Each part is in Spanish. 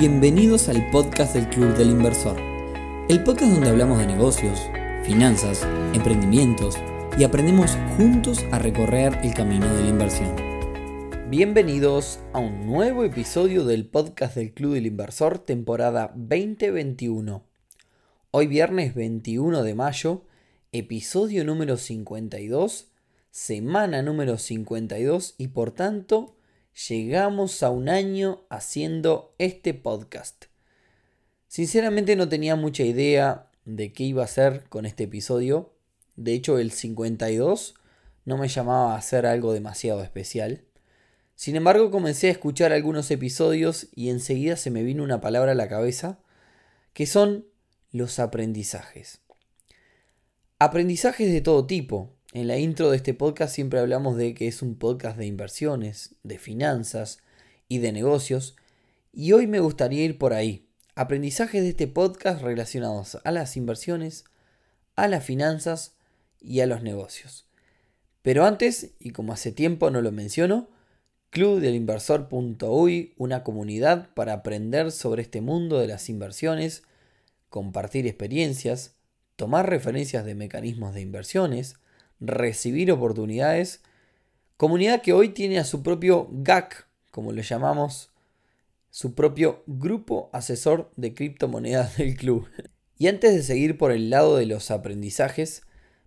Bienvenidos al podcast del Club del Inversor, el podcast donde hablamos de negocios, finanzas, emprendimientos y aprendemos juntos a recorrer el camino de la inversión. Bienvenidos a un nuevo episodio del podcast del Club del Inversor, temporada 2021. Hoy viernes 21 de mayo, episodio número 52, semana número 52 y por tanto llegamos a un año haciendo este podcast. Sinceramente no tenía mucha idea de qué iba a hacer con este episodio. De hecho, el 52 no me llamaba a hacer algo demasiado especial. Sin embargo, comencé a escuchar algunos episodios y enseguida se me vino una palabra a la cabeza, que son los aprendizajes. Aprendizajes de todo tipo, en la intro de este podcast siempre hablamos de que es un podcast de inversiones, de finanzas y de negocios, y hoy me gustaría ir por ahí. Aprendizajes de este podcast relacionados a las inversiones, a las finanzas y a los negocios. Pero antes, y como hace tiempo no lo menciono, clubdelinversor.uy, una comunidad para aprender sobre este mundo de las inversiones, compartir experiencias, tomar referencias de mecanismos de inversiones, recibir oportunidades. Comunidad que hoy tiene a su propio GAC, como lo llamamos, su propio grupo asesor de criptomonedas del club. Y antes de seguir por el lado de los aprendizajes,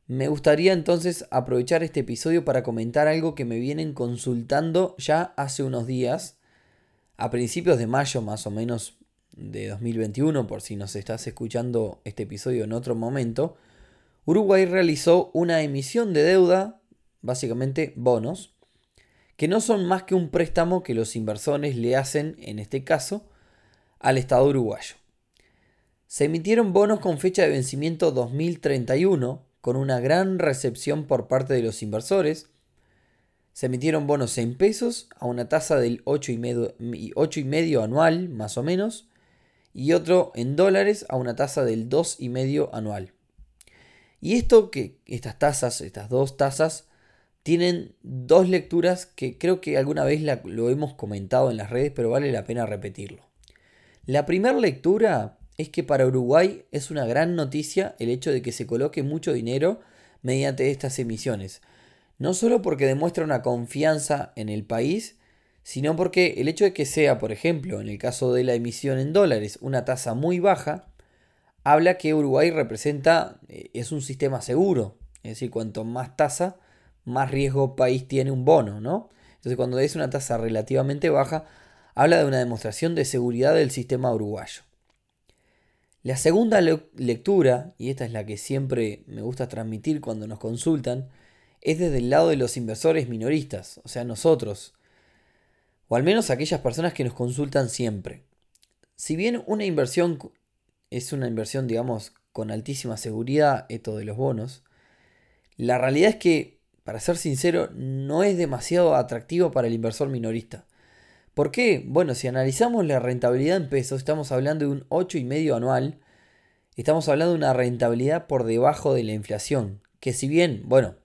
me gustaría entonces aprovechar este episodio para comentar algo que me vienen consultando ya hace unos días, a principios de mayo más o menos de 2021, por si nos estás escuchando este episodio en otro momento, Uruguay realizó una emisión de deuda, básicamente bonos, que no son más que un préstamo que los inversores le hacen, en este caso, al Estado uruguayo. Se emitieron bonos con fecha de vencimiento 2031, con una gran recepción por parte de los inversores. Se emitieron bonos en pesos a una tasa del 8,5 anual, más o menos, y otro en dólares a una tasa del 2,5 anual. Y esto que estas tasas, estas dos tasas, tienen dos lecturas que creo que alguna vez lo hemos comentado en las redes, pero vale la pena repetirlo. La primera lectura es que para Uruguay es una gran noticia el hecho de que se coloque mucho dinero mediante estas emisiones. No solo porque demuestra una confianza en el país, sino porque el hecho de que sea, por ejemplo, en el caso de la emisión en dólares, una tasa muy baja, habla que Uruguay representa, eh, es un sistema seguro, es decir, cuanto más tasa, más riesgo país tiene un bono, ¿no? Entonces cuando es una tasa relativamente baja, habla de una demostración de seguridad del sistema uruguayo. La segunda lectura, y esta es la que siempre me gusta transmitir cuando nos consultan, es desde el lado de los inversores minoristas, o sea, nosotros, o al menos aquellas personas que nos consultan siempre. Si bien una inversión es una inversión, digamos, con altísima seguridad, esto de los bonos. La realidad es que, para ser sincero, no es demasiado atractivo para el inversor minorista. ¿Por qué? Bueno, si analizamos la rentabilidad en pesos, estamos hablando de un 8,5 anual. Estamos hablando de una rentabilidad por debajo de la inflación. Que si bien, bueno,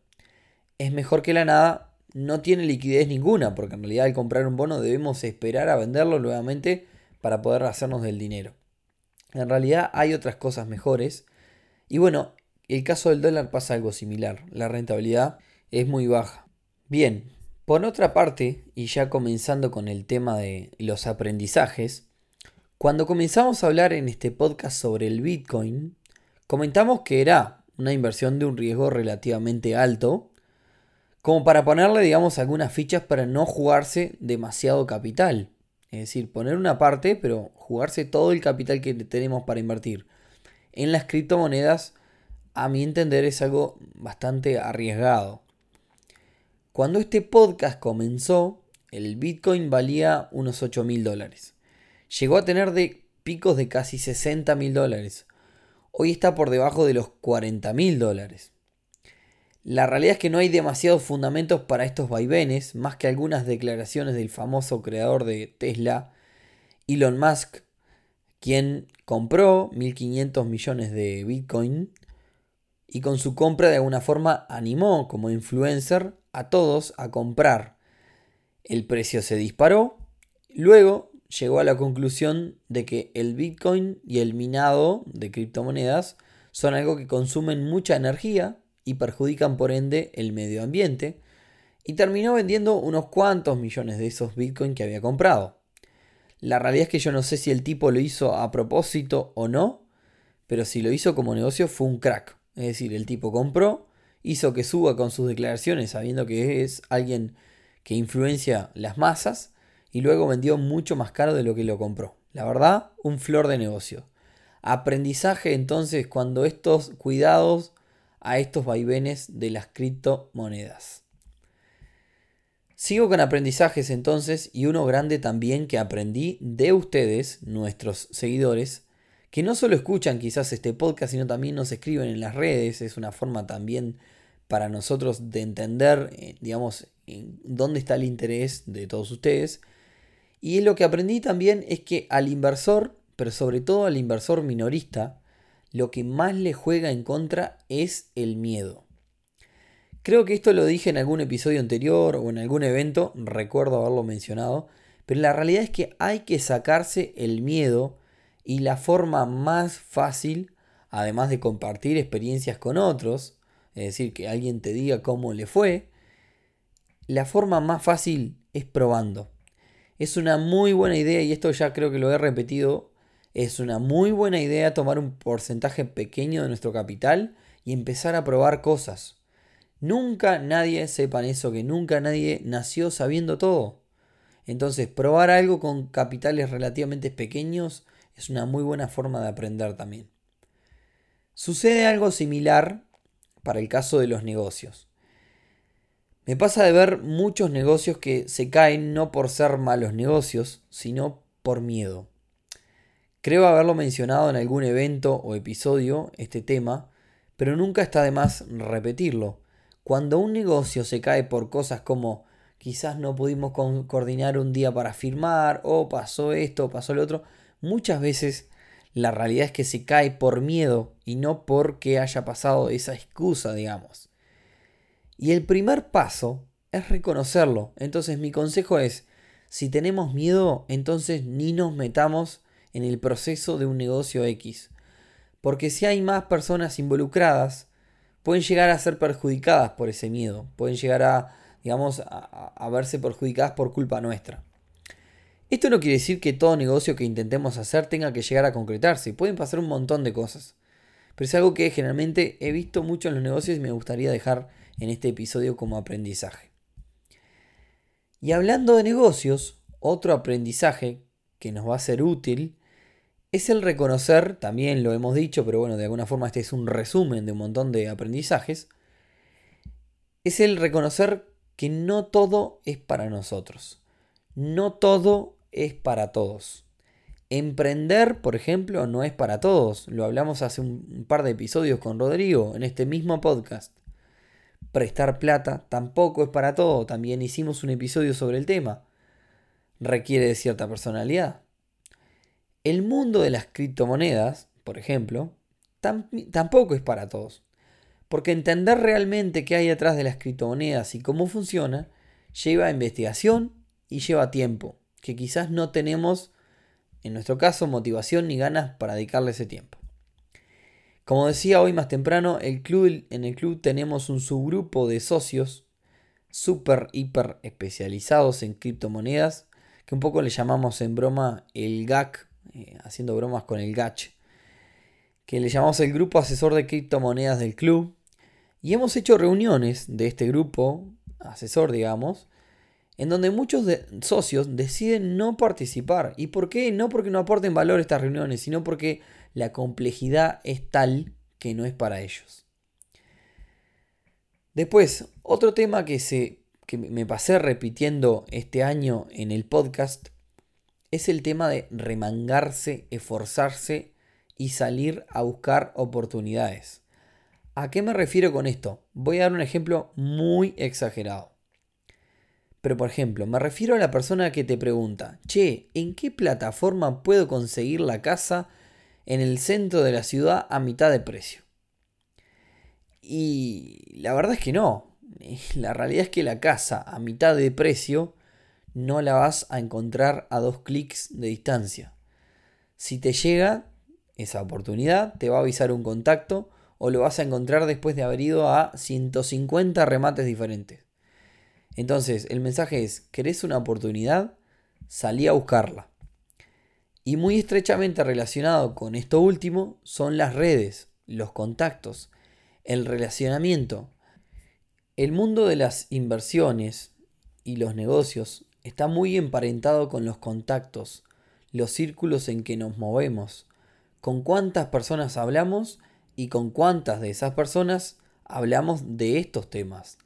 es mejor que la nada, no tiene liquidez ninguna, porque en realidad al comprar un bono debemos esperar a venderlo nuevamente para poder hacernos del dinero. En realidad hay otras cosas mejores. Y bueno, el caso del dólar pasa algo similar. La rentabilidad es muy baja. Bien, por otra parte, y ya comenzando con el tema de los aprendizajes, cuando comenzamos a hablar en este podcast sobre el Bitcoin, comentamos que era una inversión de un riesgo relativamente alto, como para ponerle, digamos, algunas fichas para no jugarse demasiado capital. Es decir, poner una parte, pero jugarse todo el capital que tenemos para invertir en las criptomonedas, a mi entender, es algo bastante arriesgado. Cuando este podcast comenzó, el Bitcoin valía unos 8 mil dólares. Llegó a tener de picos de casi 60 mil dólares. Hoy está por debajo de los 40 mil dólares. La realidad es que no hay demasiados fundamentos para estos vaivenes, más que algunas declaraciones del famoso creador de Tesla, Elon Musk, quien compró 1.500 millones de Bitcoin y con su compra de alguna forma animó como influencer a todos a comprar. El precio se disparó, luego llegó a la conclusión de que el Bitcoin y el minado de criptomonedas son algo que consumen mucha energía y perjudican por ende el medio ambiente, y terminó vendiendo unos cuantos millones de esos Bitcoin que había comprado. La realidad es que yo no sé si el tipo lo hizo a propósito o no, pero si lo hizo como negocio fue un crack. Es decir, el tipo compró, hizo que suba con sus declaraciones sabiendo que es alguien que influencia las masas y luego vendió mucho más caro de lo que lo compró. La verdad, un flor de negocio. Aprendizaje entonces cuando estos cuidados a estos vaivenes de las criptomonedas. Sigo con aprendizajes entonces y uno grande también que aprendí de ustedes, nuestros seguidores, que no solo escuchan quizás este podcast, sino también nos escriben en las redes. Es una forma también para nosotros de entender, eh, digamos, dónde está el interés de todos ustedes. Y lo que aprendí también es que al inversor, pero sobre todo al inversor minorista, lo que más le juega en contra es el miedo. Creo que esto lo dije en algún episodio anterior o en algún evento, recuerdo haberlo mencionado, pero la realidad es que hay que sacarse el miedo y la forma más fácil, además de compartir experiencias con otros, es decir, que alguien te diga cómo le fue, la forma más fácil es probando. Es una muy buena idea, y esto ya creo que lo he repetido, es una muy buena idea tomar un porcentaje pequeño de nuestro capital y empezar a probar cosas. Nunca nadie, sepan eso, que nunca nadie nació sabiendo todo. Entonces, probar algo con capitales relativamente pequeños es una muy buena forma de aprender también. Sucede algo similar para el caso de los negocios. Me pasa de ver muchos negocios que se caen no por ser malos negocios, sino por miedo. Creo haberlo mencionado en algún evento o episodio este tema, pero nunca está de más repetirlo. Cuando un negocio se cae por cosas como quizás no pudimos coordinar un día para firmar, o pasó esto, o pasó lo otro, muchas veces la realidad es que se cae por miedo y no porque haya pasado esa excusa, digamos. Y el primer paso es reconocerlo. Entonces mi consejo es, si tenemos miedo, entonces ni nos metamos en el proceso de un negocio X. Porque si hay más personas involucradas, pueden llegar a ser perjudicadas por ese miedo. Pueden llegar a, digamos, a, verse perjudicadas por culpa nuestra. Esto no quiere decir que todo negocio que intentemos hacer tenga que llegar a concretarse. Pueden pasar un montón de cosas. Pero es algo que generalmente he visto mucho en los negocios y me gustaría dejar en este episodio como aprendizaje. Y hablando de negocios, otro aprendizaje que nos va a ser útil es el reconocer, también lo hemos dicho, pero bueno, de alguna forma este es un resumen de un montón de aprendizajes, es el reconocer que no todo es para nosotros. No todo es para todos. Emprender, por ejemplo, no es para todos. Lo hablamos hace un par de episodios con Rodrigo en este mismo podcast. Prestar plata tampoco es para todo. También hicimos un episodio sobre el tema. Requiere de cierta personalidad. El mundo de las criptomonedas, por ejemplo, tampoco es para todos. Porque entender realmente qué hay detrás de las criptomonedas y cómo funciona lleva investigación y lleva tiempo que quizás no tenemos, en nuestro caso, motivación ni ganas para dedicarle ese tiempo. Como decía hoy más temprano, el club, en el club tenemos un subgrupo de socios súper, hiper especializados en criptomonedas, que un poco le llamamos en broma el GAC, eh, haciendo bromas con el GACH, que le llamamos el grupo asesor de criptomonedas del club. Y hemos hecho reuniones de este grupo asesor, digamos, en donde muchos socios deciden no participar. ¿Y por qué? No porque no aporten valor estas reuniones, sino porque la complejidad es tal que no es para ellos. Después, otro tema que, se, que me pasé repitiendo este año en el podcast es el tema de remangarse, esforzarse y salir a buscar oportunidades. ¿A qué me refiero con esto? Voy a dar un ejemplo muy exagerado. Pero por ejemplo, me refiero a la persona que te pregunta, che, ¿en qué plataforma puedo conseguir la casa en el centro de la ciudad a mitad de precio? Y la verdad es que no. La realidad es que la casa a mitad de precio no la vas a encontrar a dos clics de distancia. Si te llega esa oportunidad, te va a avisar un contacto o lo vas a encontrar después de haber ido a 150 remates diferentes. Entonces, el mensaje es, ¿querés una oportunidad? Salí a buscarla. Y muy estrechamente relacionado con esto último son las redes, los contactos, el relacionamiento. El mundo de las inversiones y los negocios está muy emparentado con los contactos, los círculos en que nos movemos, con cuántas personas hablamos y con cuántas de esas personas hablamos de estos temas.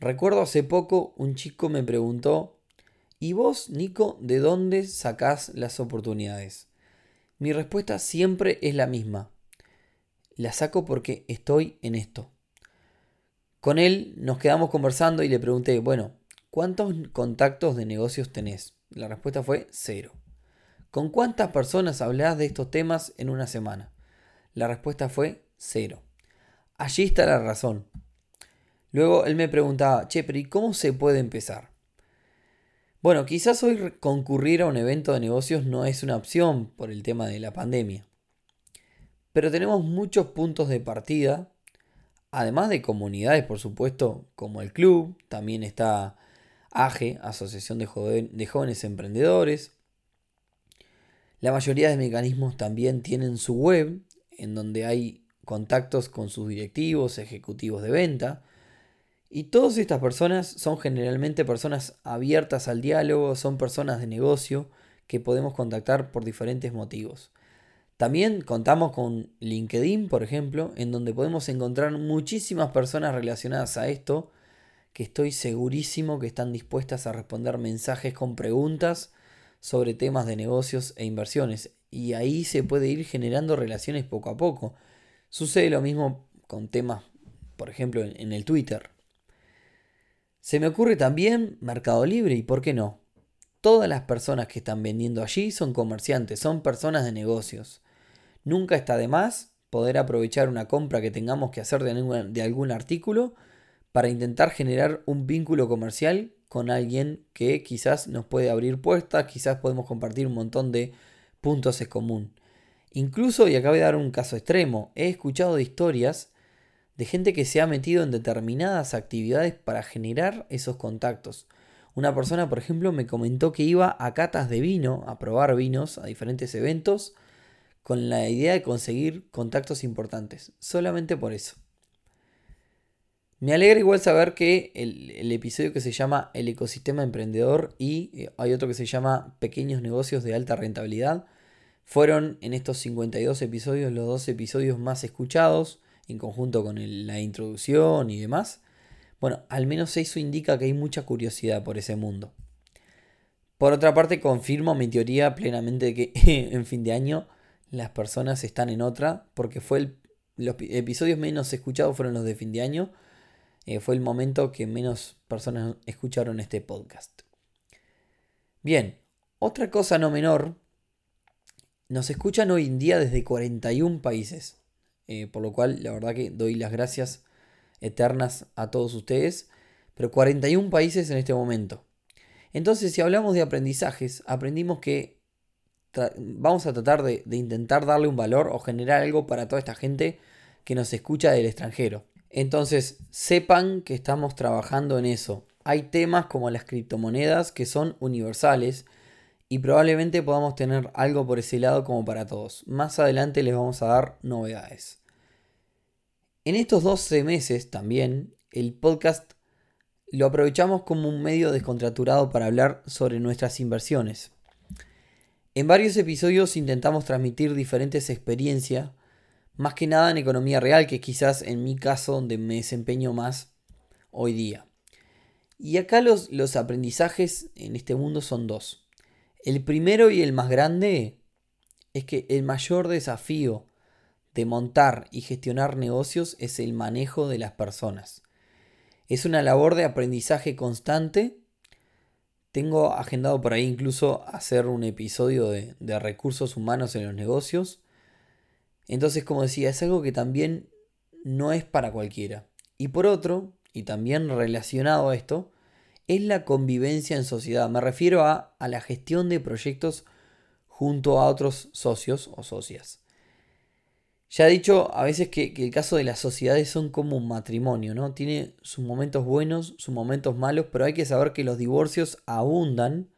Recuerdo hace poco un chico me preguntó, ¿y vos, Nico, de dónde sacás las oportunidades? Mi respuesta siempre es la misma. La saco porque estoy en esto. Con él nos quedamos conversando y le pregunté, bueno, ¿cuántos contactos de negocios tenés? La respuesta fue cero. ¿Con cuántas personas hablás de estos temas en una semana? La respuesta fue cero. Allí está la razón. Luego él me preguntaba, che, pero ¿y cómo se puede empezar? Bueno, quizás hoy concurrir a un evento de negocios no es una opción por el tema de la pandemia. Pero tenemos muchos puntos de partida, además de comunidades, por supuesto, como el club, también está AGE, Asociación de, Jóvenes Emprendedores. La mayoría de mecanismos también tienen su web, en donde hay contactos con sus directivos, ejecutivos de venta. Y todas estas personas son generalmente personas abiertas al diálogo, son personas de negocio que podemos contactar por diferentes motivos. También contamos con LinkedIn, por ejemplo, en donde podemos encontrar muchísimas personas relacionadas a esto, que estoy segurísimo que están dispuestas a responder mensajes con preguntas sobre temas de negocios e inversiones y ahí se puede ir generando relaciones poco a poco. Sucede lo mismo con temas, por ejemplo, en, el Twitter. Se me ocurre también Mercado Libre y por qué no. Todas las personas que están vendiendo allí son comerciantes, son personas de negocios. Nunca está de más poder aprovechar una compra que tengamos que hacer de de algún artículo para intentar generar un vínculo comercial con alguien que quizás nos puede abrir puertas, quizás podemos compartir un montón de puntos en común. Incluso, y acabo de dar un caso extremo, he escuchado de historias de gente que se ha metido en determinadas actividades para generar esos contactos. Una persona, por ejemplo, me comentó que iba a catas de vino, a probar vinos, a diferentes eventos, con la idea de conseguir contactos importantes. Solamente por eso. Me alegra igual saber que el, episodio que se llama El ecosistema emprendedor y eh, hay otro que se llama Pequeños negocios de alta rentabilidad fueron en estos 52 episodios los dos episodios más escuchados en conjunto con la introducción y demás. Bueno, al menos eso indica que hay mucha curiosidad por ese mundo. Por otra parte, confirmo mi teoría plenamente de que en fin de año las personas están en otra, porque fue el, los episodios menos escuchados fueron los de fin de año eh, fue el momento que menos personas escucharon este podcast. Bien, otra cosa no menor, nos escuchan hoy en día desde 41 países, eh, por lo cual la verdad que doy las gracias eternas a todos ustedes, pero 41 países en este momento. Entonces, si hablamos de aprendizajes, aprendimos que vamos a tratar de intentar darle un valor o generar algo para toda esta gente que nos escucha del extranjero. Entonces, sepan que estamos trabajando en eso. Hay temas como las criptomonedas que son universales y probablemente podamos tener algo por ese lado como para todos. Más adelante les vamos a dar novedades. En estos 12 meses también, el podcast lo aprovechamos como un medio descontraturado para hablar sobre nuestras inversiones. En varios episodios intentamos transmitir diferentes experiencias más que nada en economía real, que quizás en mi caso donde me desempeño más hoy día. Y acá los, los aprendizajes en este mundo son dos. El primero y el más grande es que el mayor desafío de montar y gestionar negocios es el manejo de las personas. Es una labor de aprendizaje constante. Tengo agendado por ahí incluso hacer un episodio de, de recursos humanos en los negocios entonces, como decía, es algo que también no es para cualquiera. Y por otro, y también relacionado a esto, es la convivencia en sociedad. Me refiero a, la gestión de proyectos junto a otros socios o socias. Ya he dicho a veces que, que, el caso de las sociedades son como un matrimonio, ¿no? Tiene sus momentos buenos, sus momentos malos, pero hay que saber que los divorcios abundan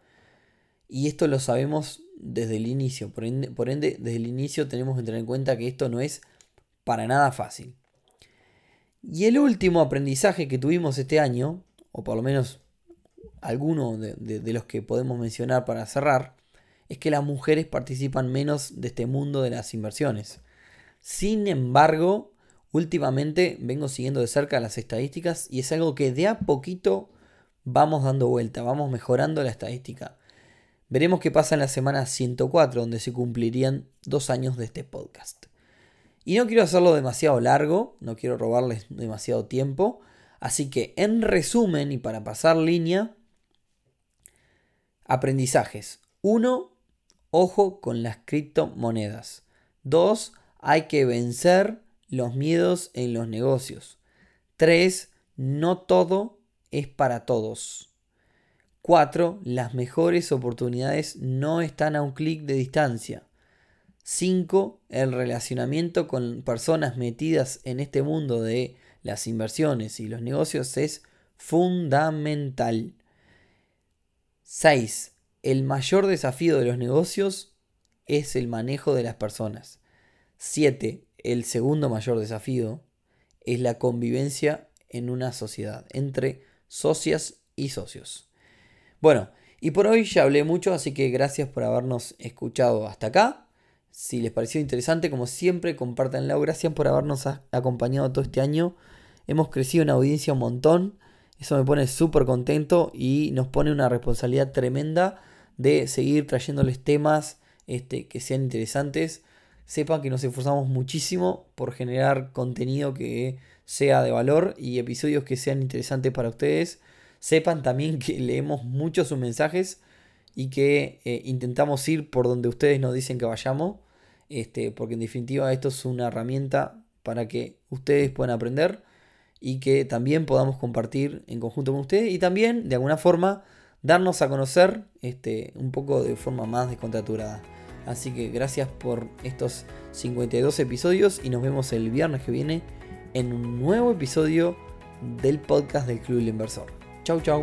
y esto lo sabemos desde el inicio. Por ende, desde el inicio tenemos que tener en cuenta que esto no es para nada fácil. Y el último aprendizaje que tuvimos este año, o por lo menos alguno de, los que podemos mencionar para cerrar, es que las mujeres participan menos de este mundo de las inversiones. Sin embargo, últimamente vengo siguiendo de cerca las estadísticas y es algo que de a poquito vamos dando vuelta, vamos mejorando la estadística. Veremos qué pasa en la semana 104, donde se cumplirían dos años de este podcast. Y no quiero hacerlo demasiado largo, no quiero robarles demasiado tiempo, así que en resumen y para pasar línea, aprendizajes. 1. Ojo con las criptomonedas. 2. Hay que vencer los miedos en los negocios. 3. No todo es para todos. 4. Las mejores oportunidades no están a un clic de distancia. 5. El relacionamiento con personas metidas en este mundo de las inversiones y los negocios es fundamental. 6. El mayor desafío de los negocios es el manejo de las personas. 7. El segundo mayor desafío es la convivencia en una sociedad entre socias y socios. Bueno, y por hoy ya hablé mucho, así que gracias por habernos escuchado hasta acá. Si les pareció interesante, como siempre, compártanlo. Gracias por habernos acompañado todo este año. Hemos crecido en audiencia un montón. Eso me pone súper contento y nos pone una responsabilidad tremenda de seguir trayéndoles temas este, que sean interesantes. Sepan que nos esforzamos muchísimo por generar contenido que sea de valor y episodios que sean interesantes para ustedes. Sepan también que leemos muchos sus mensajes y que eh, intentamos ir por donde ustedes nos dicen que vayamos, este, porque en definitiva esto es una herramienta para que ustedes puedan aprender y que también podamos compartir en conjunto con ustedes y también de alguna forma darnos a conocer este, un poco de forma más descontraturada. Así que gracias por estos 52 episodios y nos vemos el viernes que viene en un nuevo episodio del podcast del Club del Inversor. Châu